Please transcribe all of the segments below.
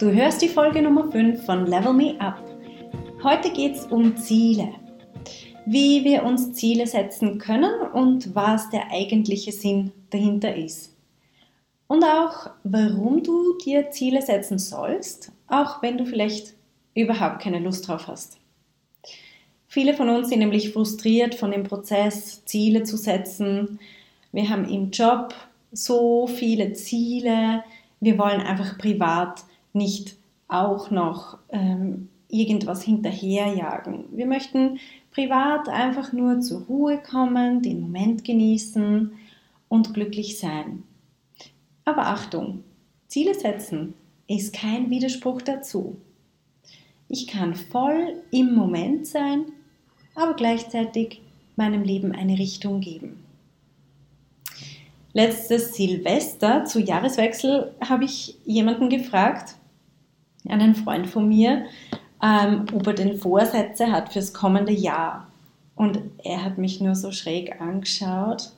Du hörst die Folge Nummer 5 von Level Me Up. Heute geht es um Ziele. Wie wir uns Ziele setzen können und was der eigentliche Sinn dahinter ist. Und auch, warum du dir Ziele setzen sollst, auch wenn du vielleicht überhaupt keine Lust drauf hast. Viele von uns sind nämlich frustriert von dem Prozess, Ziele zu setzen. Wir haben im Job so viele Ziele. Wir wollen einfach privat nicht auch noch ähm, irgendwas hinterherjagen. Wir möchten privat einfach nur zur Ruhe kommen, den Moment genießen und glücklich sein. Aber Achtung, Ziele setzen ist kein Widerspruch dazu. Ich kann voll im Moment sein, aber gleichzeitig meinem Leben eine Richtung geben. Letztes Silvester zu Jahreswechsel habe ich jemanden gefragt, einen Freund von mir, ähm, ob er den Vorsätze hat fürs kommende Jahr. Und er hat mich nur so schräg angeschaut.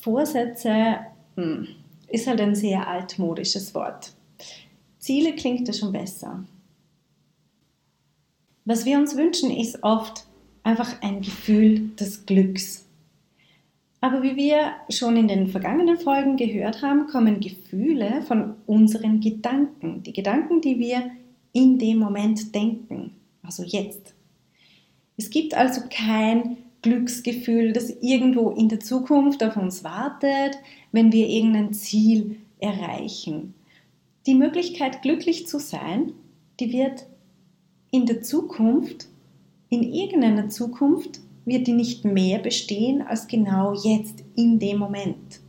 Vorsätze hm, ist halt ein sehr altmodisches Wort. Ziele klingt ja schon besser. Was wir uns wünschen, ist oft einfach ein Gefühl des Glücks. Aber wie wir schon in den vergangenen Folgen gehört haben, kommen Gefühle von unseren Gedanken. Die Gedanken, die wir in dem Moment denken, also jetzt. Es gibt also kein Glücksgefühl, das irgendwo in der Zukunft auf uns wartet, wenn wir irgendein Ziel erreichen. Die Möglichkeit, glücklich zu sein, die wird in der Zukunft, in irgendeiner Zukunft, wird die nicht mehr bestehen als genau jetzt, in dem Moment.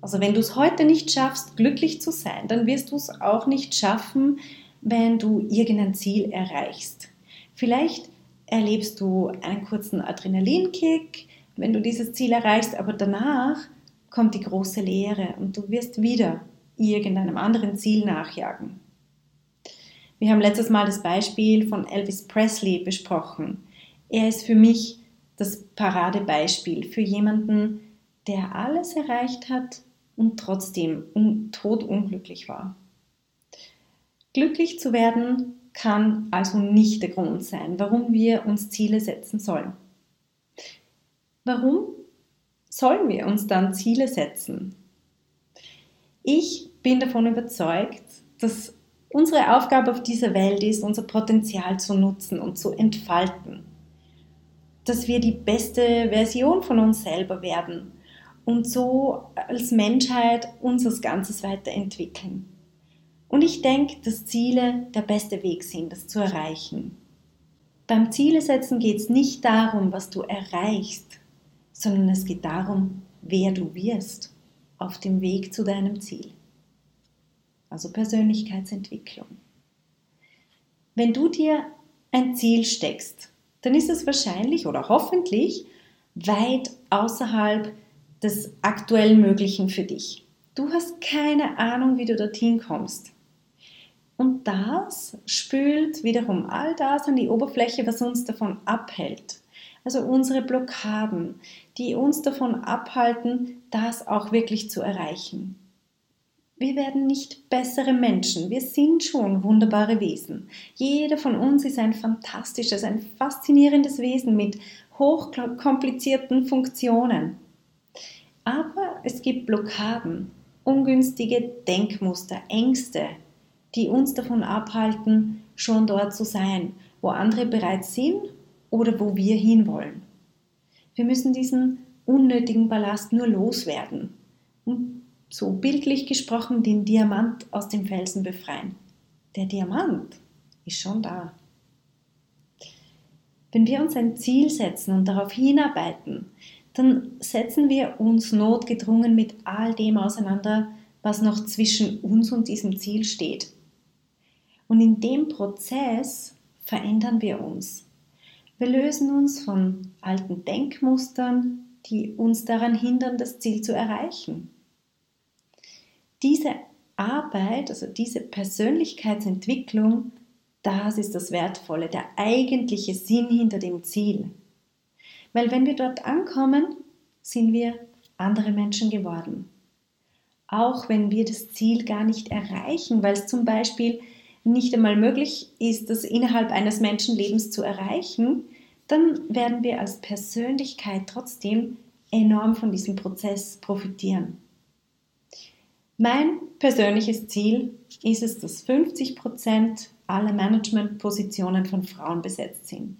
Also wenn du es heute nicht schaffst, glücklich zu sein, dann wirst du es auch nicht schaffen, wenn du irgendein Ziel erreichst. Vielleicht erlebst du einen kurzen Adrenalinkick, wenn du dieses Ziel erreichst, aber danach kommt die große Leere und du wirst wieder irgendeinem anderen Ziel nachjagen. Wir haben letztes Mal das Beispiel von Elvis Presley besprochen. Er ist für mich das Paradebeispiel für jemanden, der alles erreicht hat und trotzdem todunglücklich war. Glücklich zu werden kann also nicht der Grund sein, warum wir uns Ziele setzen sollen. Warum sollen wir uns dann Ziele setzen? Ich bin davon überzeugt, dass unsere Aufgabe auf dieser Welt ist, unser Potenzial zu nutzen und zu entfalten dass wir die beste Version von uns selber werden und so als Menschheit unser Ganzes weiterentwickeln. Und ich denke, dass Ziele der beste Weg sind, das zu erreichen. Beim Ziele setzen geht es nicht darum, was du erreichst, sondern es geht darum, wer du wirst auf dem Weg zu deinem Ziel. Also Persönlichkeitsentwicklung. Wenn du dir ein Ziel steckst, dann ist es wahrscheinlich oder hoffentlich weit außerhalb des aktuell Möglichen für dich. Du hast keine Ahnung, wie du dorthin kommst. Und das spült wiederum all das an die Oberfläche, was uns davon abhält. Also unsere Blockaden, die uns davon abhalten, das auch wirklich zu erreichen. Wir werden nicht bessere Menschen. Wir sind schon wunderbare Wesen. Jeder von uns ist ein fantastisches, ein faszinierendes Wesen mit hochkomplizierten Funktionen. Aber es gibt Blockaden, ungünstige Denkmuster, Ängste, die uns davon abhalten, schon dort zu sein, wo andere bereits sind oder wo wir hinwollen. Wir müssen diesen unnötigen Ballast nur loswerden, um so bildlich gesprochen, den Diamant aus dem Felsen befreien. Der Diamant ist schon da. Wenn wir uns ein Ziel setzen und darauf hinarbeiten, dann setzen wir uns notgedrungen mit all dem auseinander, was noch zwischen uns und diesem Ziel steht. Und in dem Prozess verändern wir uns. Wir lösen uns von alten Denkmustern, die uns daran hindern, das Ziel zu erreichen. Diese Arbeit, also diese Persönlichkeitsentwicklung, das ist das Wertvolle, der eigentliche Sinn hinter dem Ziel. Weil wenn wir dort ankommen, sind wir andere Menschen geworden. Auch wenn wir das Ziel gar nicht erreichen, weil es zum Beispiel nicht einmal möglich ist, das innerhalb eines Menschenlebens zu erreichen, dann werden wir als Persönlichkeit trotzdem enorm von diesem Prozess profitieren. Mein persönliches Ziel ist es, dass 50 Prozent aller Managementpositionen von Frauen besetzt sind.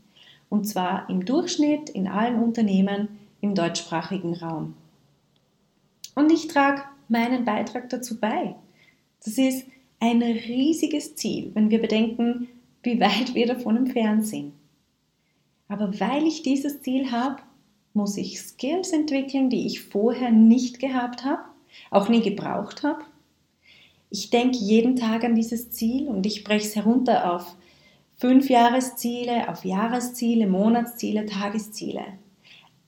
Und zwar im Durchschnitt in allen Unternehmen im deutschsprachigen Raum. Und ich trage meinen Beitrag dazu bei. Das ist ein riesiges Ziel, wenn wir bedenken, wie weit wir davon entfernt sind. Aber weil ich dieses Ziel habe, muss ich Skills entwickeln, die ich vorher nicht gehabt habe, auch nie gebraucht habe. Ich denke jeden Tag an dieses Ziel und ich breche es herunter auf fünf Jahresziele, auf Jahresziele, Monatsziele, Tagesziele.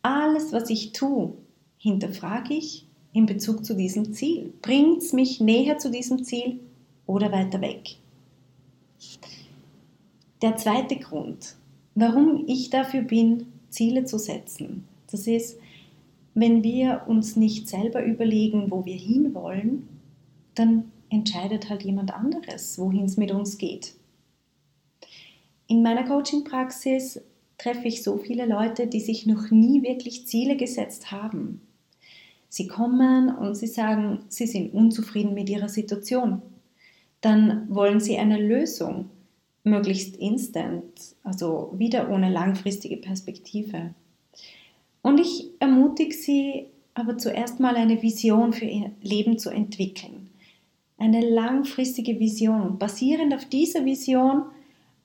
Alles, was ich tue, hinterfrage ich in Bezug zu diesem Ziel. Bringt es mich näher zu diesem Ziel oder weiter weg? Der zweite Grund, warum ich dafür bin, Ziele zu setzen, das ist, wenn wir uns nicht selber überlegen, wo wir hinwollen, dann entscheidet halt jemand anderes, wohin es mit uns geht. In meiner Coaching-Praxis treffe ich so viele Leute, die sich noch nie wirklich Ziele gesetzt haben. Sie kommen und sie sagen, sie sind unzufrieden mit ihrer Situation. Dann wollen sie eine Lösung, möglichst instant, also wieder ohne langfristige Perspektive. Und ich ermutige sie aber zuerst mal eine Vision für ihr Leben zu entwickeln. Eine langfristige Vision. Basierend auf dieser Vision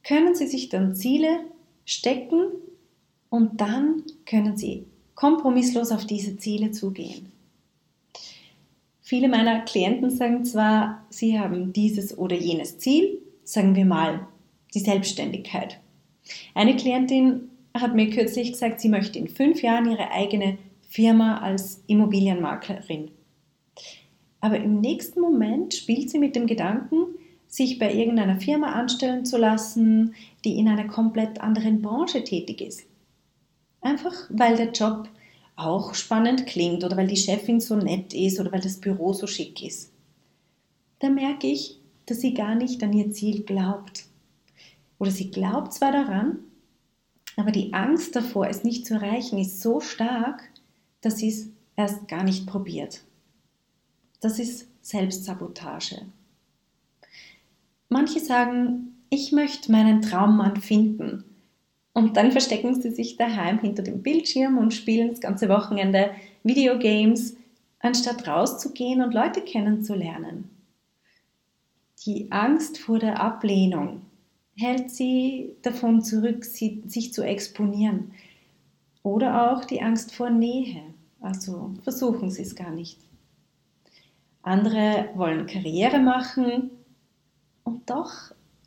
können sie sich dann Ziele stecken und dann können sie kompromisslos auf diese Ziele zugehen. Viele meiner Klienten sagen zwar, sie haben dieses oder jenes Ziel, sagen wir mal die Selbstständigkeit. Eine Klientin hat mir kürzlich gesagt, sie möchte in fünf Jahren ihre eigene Firma als Immobilienmaklerin. Aber im nächsten Moment spielt sie mit dem Gedanken, sich bei irgendeiner Firma anstellen zu lassen, die in einer komplett anderen Branche tätig ist. Einfach weil der Job auch spannend klingt oder weil die Chefin so nett ist oder weil das Büro so schick ist. Da merke ich, dass sie gar nicht an ihr Ziel glaubt. Oder sie glaubt zwar daran, aber die Angst davor, es nicht zu erreichen, ist so stark, dass sie es erst gar nicht probiert. Das ist Selbstsabotage. Manche sagen, ich möchte meinen Traummann finden. Und dann verstecken sie sich daheim hinter dem Bildschirm und spielen das ganze Wochenende Videogames, anstatt rauszugehen und Leute kennenzulernen. Die Angst vor der Ablehnung hält sie davon zurück, sich zu exponieren. Oder auch die Angst vor Nähe. Also versuchen sie es gar nicht. Andere wollen Karriere machen und doch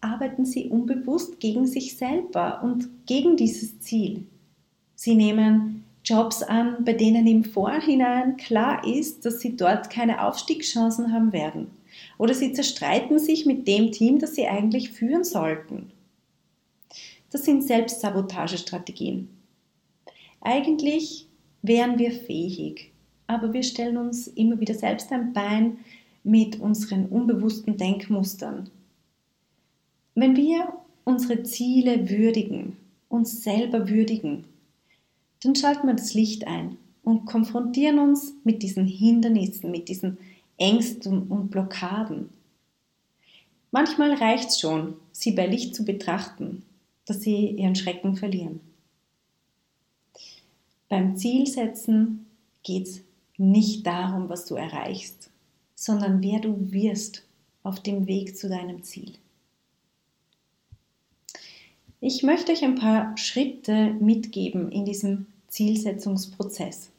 arbeiten sie unbewusst gegen sich selber und gegen dieses Ziel. Sie nehmen Jobs an, bei denen im Vorhinein klar ist, dass sie dort keine Aufstiegschancen haben werden. Oder sie zerstreiten sich mit dem Team, das sie eigentlich führen sollten. Das sind Selbstsabotagestrategien. Eigentlich wären wir fähig, aber wir stellen uns immer wieder selbst ein Bein mit unseren unbewussten Denkmustern. Wenn wir unsere Ziele würdigen, uns selber würdigen, dann schalten wir das Licht ein und konfrontieren uns mit diesen Hindernissen, mit diesen Ängsten und Blockaden. Manchmal reicht es schon, sie bei Licht zu betrachten, dass sie ihren Schrecken verlieren. Beim Zielsetzen geht es nicht darum, was du erreichst, sondern wer du wirst auf dem Weg zu deinem Ziel. Ich möchte euch ein paar Schritte mitgeben in diesem Zielsetzungsprozess.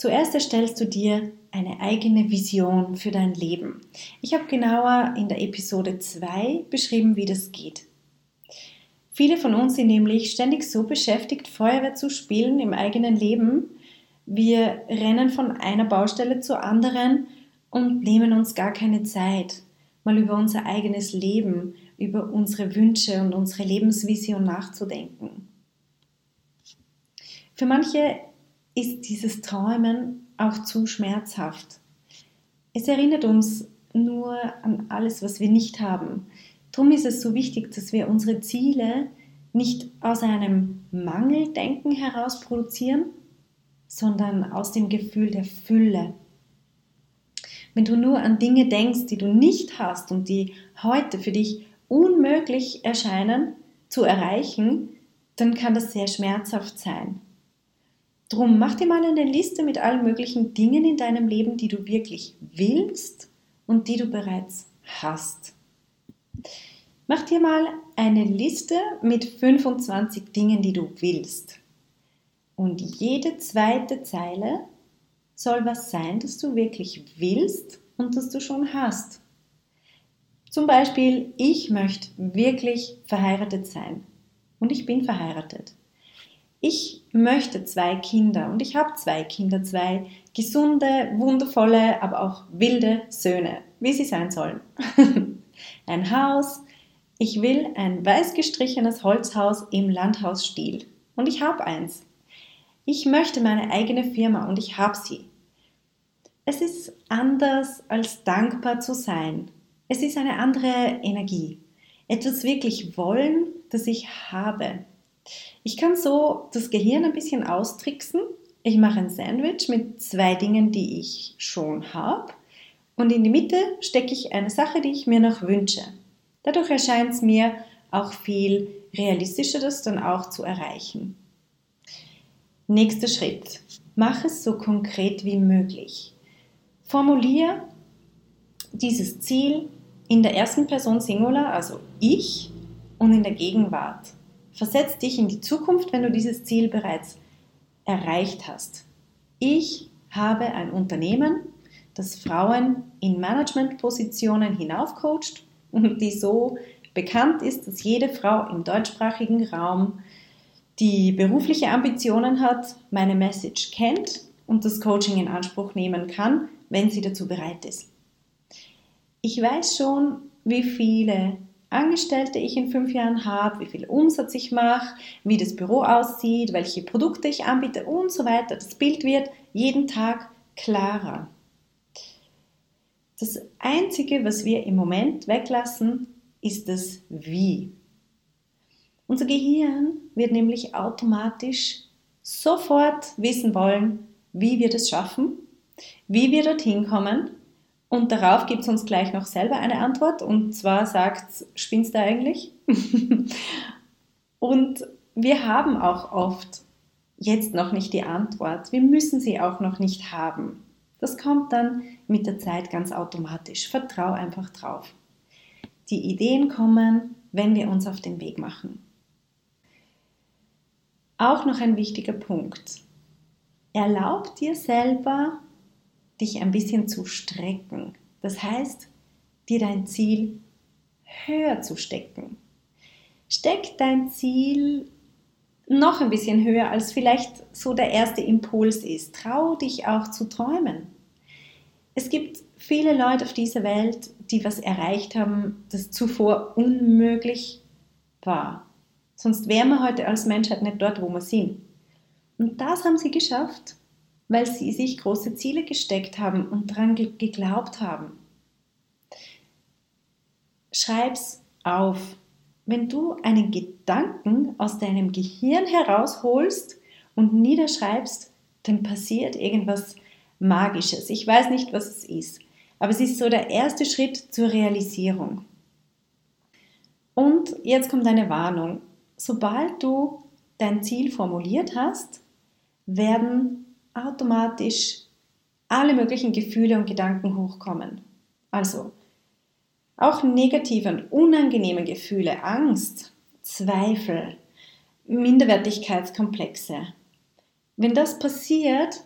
Zuerst erstellst du dir eine eigene Vision für dein Leben. Ich habe genauer in der Episode 2 beschrieben, wie das geht. Viele von uns sind nämlich ständig so beschäftigt, Feuerwehr zu spielen im eigenen Leben. Wir rennen von einer Baustelle zur anderen und nehmen uns gar keine Zeit, mal über unser eigenes Leben, über unsere Wünsche und unsere Lebensvision nachzudenken. Für manche ist dieses Träumen auch zu schmerzhaft. Es erinnert uns nur an alles, was wir nicht haben. Darum ist es so wichtig, dass wir unsere Ziele nicht aus einem Mangeldenken heraus produzieren, sondern aus dem Gefühl der Fülle. Wenn du nur an Dinge denkst, die du nicht hast und die heute für dich unmöglich erscheinen zu erreichen, dann kann das sehr schmerzhaft sein. Drum mach dir mal eine Liste mit allen möglichen Dingen in deinem Leben, die du wirklich willst und die du bereits hast. Mach dir mal eine Liste mit 25 Dingen, die du willst. Und jede zweite Zeile soll was sein, das du wirklich willst und das du schon hast. Zum Beispiel, ich möchte wirklich verheiratet sein und ich bin verheiratet ich möchte zwei Kinder und ich habe zwei Kinder, zwei gesunde, wundervolle, aber auch wilde Söhne, wie sie sein sollen. ein Haus, ich will ein weiß gestrichenes Holzhaus im Landhausstil und ich habe eins. Ich möchte meine eigene Firma und ich habe sie. Es ist anders als dankbar zu sein. Es ist eine andere Energie. Etwas wirklich wollen, das ich habe. Ich kann so das Gehirn ein bisschen austricksen. Ich mache ein Sandwich mit zwei Dingen, die ich schon habe. Und in die Mitte stecke ich eine Sache, die ich mir noch wünsche. Dadurch erscheint es mir auch viel realistischer, das dann auch zu erreichen. Nächster Schritt. Mach es so konkret wie möglich. Formulier dieses Ziel in der ersten Person Singular, also ich, und in der Gegenwart. Versetz dich in die Zukunft, wenn du dieses Ziel bereits erreicht hast. Ich habe ein Unternehmen, das Frauen in Managementpositionen hinaufcoacht und die so bekannt ist, dass jede Frau im deutschsprachigen Raum, die berufliche Ambitionen hat, meine Message kennt und das Coaching in Anspruch nehmen kann, wenn sie dazu bereit ist. Ich weiß schon, wie viele Angestellte ich in fünf Jahren habe, wie viel Umsatz ich mache, wie das Büro aussieht, welche Produkte ich anbiete und so weiter. Das Bild wird jeden Tag klarer. Das Einzige, was wir im Moment weglassen, ist das Wie. Unser Gehirn wird nämlich automatisch sofort wissen wollen, wie wir das schaffen, wie wir dorthin kommen und darauf gibt es uns gleich noch selber eine Antwort und zwar sagt, spinnst du eigentlich? und wir haben auch oft jetzt noch nicht die Antwort. Wir müssen sie auch noch nicht haben. Das kommt dann mit der Zeit ganz automatisch. Vertrau einfach drauf. Die Ideen kommen, wenn wir uns auf den Weg machen. Auch noch ein wichtiger Punkt. Erlaub dir selber dich ein bisschen zu strecken. Das heißt, dir dein Ziel höher zu stecken. Steck dein Ziel noch ein bisschen höher, als vielleicht so der erste Impuls ist. Trau dich auch zu träumen. Es gibt viele Leute auf dieser Welt, die was erreicht haben, das zuvor unmöglich war. Sonst wären wir heute als Menschheit nicht dort, wo wir sind. Und das haben sie geschafft weil sie sich große Ziele gesteckt haben und daran geglaubt haben. Schreib's auf. Wenn du einen Gedanken aus deinem Gehirn herausholst und niederschreibst, dann passiert irgendwas Magisches. Ich weiß nicht, was es ist, aber es ist so der erste Schritt zur Realisierung. Und jetzt kommt eine Warnung. Sobald du dein Ziel formuliert hast, werden automatisch alle möglichen Gefühle und Gedanken hochkommen. Also auch negative und unangenehme Gefühle, Angst Zweifel, Minderwertigkeitskomplexe. Wenn das passiert,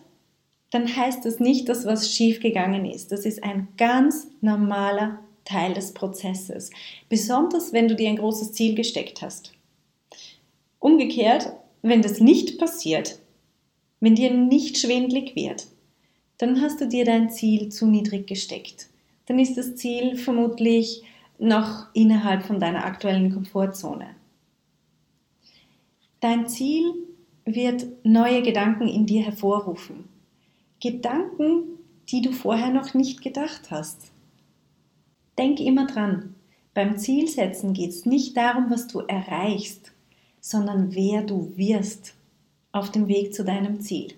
dann heißt das nicht, dass was schiefgegangen ist. Das ist ein ganz normaler Teil des Prozesses. Besonders wenn du dir ein großes Ziel gesteckt hast. Umgekehrt, wenn das nicht passiert, wenn dir nicht schwindlig wird, dann hast du dir dein Ziel zu niedrig gesteckt. Dann ist das Ziel vermutlich noch innerhalb von deiner aktuellen Komfortzone. Dein Ziel wird neue Gedanken in dir hervorrufen. Gedanken, die du vorher noch nicht gedacht hast. Denk immer dran, beim Zielsetzen geht es nicht darum, was du erreichst, sondern wer du wirst auf dem Weg zu deinem Ziel.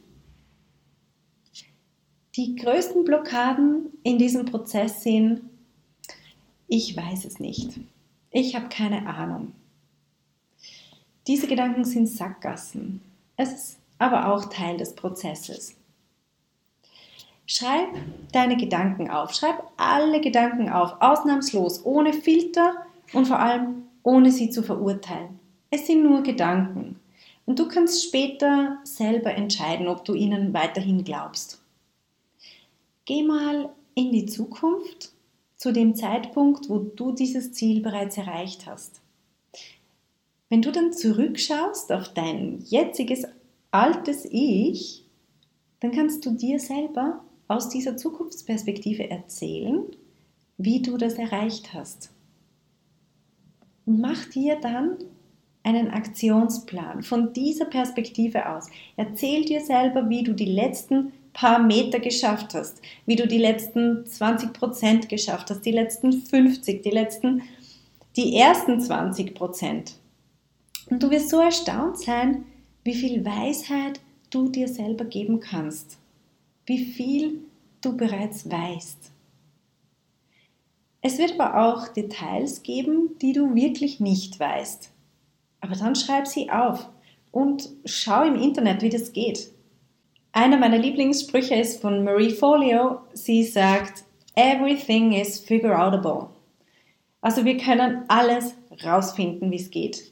Die größten Blockaden in diesem Prozess sind, ich weiß es nicht, ich habe keine Ahnung. Diese Gedanken sind Sackgassen. Es ist aber auch Teil des Prozesses. Schreib deine Gedanken auf. Schreib alle Gedanken auf, ausnahmslos, ohne Filter und vor allem ohne sie zu verurteilen. Es sind nur Gedanken. Und du kannst später selber entscheiden, ob du ihnen weiterhin glaubst. Geh mal in die Zukunft zu dem Zeitpunkt, wo du dieses Ziel bereits erreicht hast. Wenn du dann zurückschaust auf dein jetziges altes Ich, dann kannst du dir selber aus dieser Zukunftsperspektive erzählen, wie du das erreicht hast. Und mach dir dann einen Aktionsplan von dieser Perspektive aus. Erzähl dir selber, wie du die letzten paar Meter geschafft hast, wie du die letzten 20 Prozent geschafft hast, die letzten 50, die letzten, die ersten 20 Prozent. Und du wirst so erstaunt sein, wie viel Weisheit du dir selber geben kannst wie viel du bereits weißt. Es wird aber auch Details geben, die du wirklich nicht weißt. Aber dann schreib sie auf und schau im Internet, wie das geht. Einer meiner Lieblingssprüche ist von Marie Folio. Sie sagt, Everything is figure outable. Also wir können alles rausfinden, wie es geht.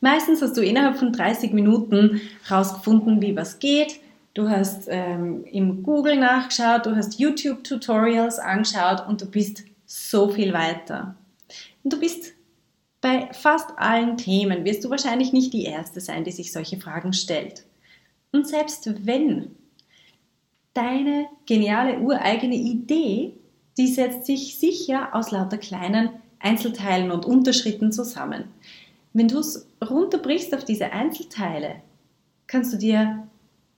Meistens hast du innerhalb von 30 Minuten rausgefunden, wie was geht du hast ähm, im Google nachgeschaut, du hast YouTube-Tutorials angeschaut und du bist so viel weiter. Und du bist bei fast allen Themen, wirst du wahrscheinlich nicht die Erste sein, die sich solche Fragen stellt. Und selbst wenn deine geniale ureigene Idee, die setzt sich sicher aus lauter kleinen Einzelteilen und Unterschritten zusammen. Wenn du es runterbrichst auf diese Einzelteile, kannst du dir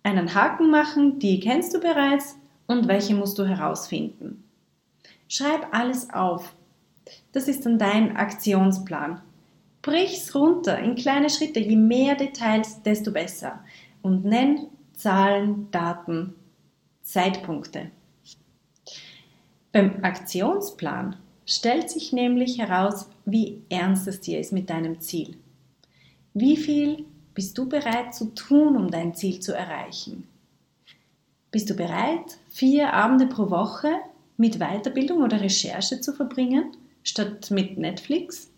einen Haken machen, die kennst du bereits und welche musst du herausfinden. Schreib alles auf. Das ist dann dein Aktionsplan. Brich's runter in kleine Schritte. Je mehr Details, desto besser. Und nenn Zahlen, Daten, Zeitpunkte. Beim Aktionsplan stellt sich nämlich heraus, wie ernst es dir ist mit deinem Ziel. Wie viel bist du bereit zu tun, um dein Ziel zu erreichen? Bist du bereit, vier Abende pro Woche mit Weiterbildung oder Recherche zu verbringen, statt mit Netflix?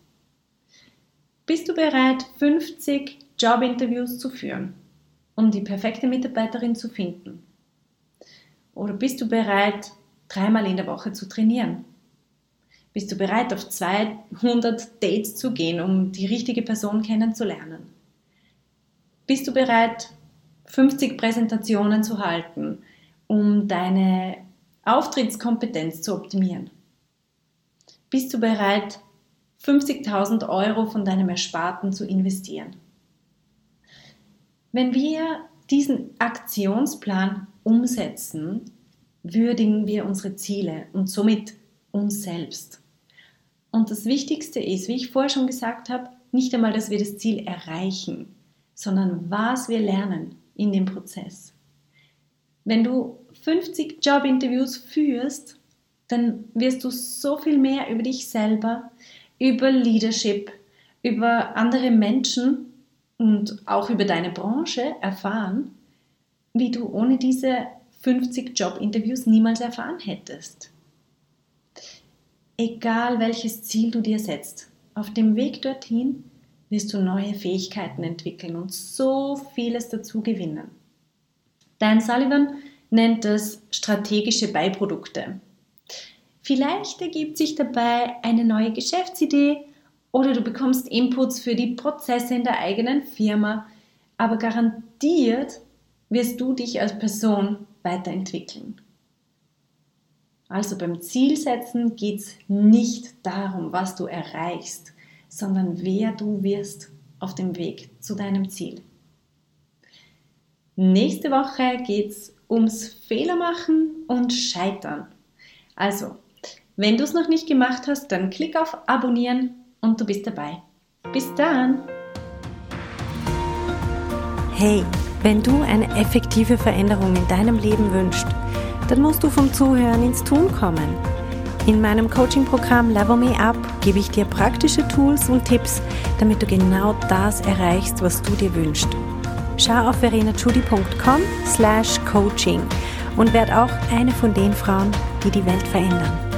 Bist du bereit, 50 Jobinterviews zu führen, um die perfekte Mitarbeiterin zu finden? Oder bist du bereit, dreimal in der Woche zu trainieren? Bist du bereit, auf 200 Dates zu gehen, um die richtige Person kennenzulernen? Bist du bereit, 50 Präsentationen zu halten, um deine Auftrittskompetenz zu optimieren? Bist du bereit, 50.000 Euro von deinem Ersparten zu investieren? Wenn wir diesen Aktionsplan umsetzen, würdigen wir unsere Ziele und somit uns selbst. Und das Wichtigste ist, wie ich vorher schon gesagt habe, nicht einmal, dass wir das Ziel erreichen, sondern was wir lernen in dem Prozess. Wenn du 50 Jobinterviews führst, dann wirst du so viel mehr über dich selber, über Leadership, über andere Menschen und auch über deine Branche erfahren, wie du ohne diese 50 Jobinterviews niemals erfahren hättest. Egal welches Ziel du dir setzt, auf dem Weg dorthin wirst du neue Fähigkeiten entwickeln und so vieles dazu gewinnen. Dan Sullivan nennt es strategische Beiprodukte. Vielleicht ergibt sich dabei eine neue Geschäftsidee oder du bekommst Inputs für die Prozesse in der eigenen Firma, aber garantiert wirst du dich als Person weiterentwickeln. Also beim Zielsetzen geht es nicht darum, was du erreichst, sondern wer du wirst auf dem Weg zu deinem Ziel. Nächste Woche geht es ums Fehlermachen und Scheitern. Also, wenn du es noch nicht gemacht hast, dann klick auf Abonnieren und du bist dabei. Bis dann! Hey, wenn du eine effektive Veränderung in deinem Leben wünschst, dann musst du vom Zuhören ins Tun kommen. In meinem Coaching-Programm Level Me Up gebe ich dir praktische Tools und Tipps, damit du genau das erreichst, was du dir wünschst. Schau auf verenachudi.com slash coaching und werd auch eine von den Frauen, die die Welt verändern.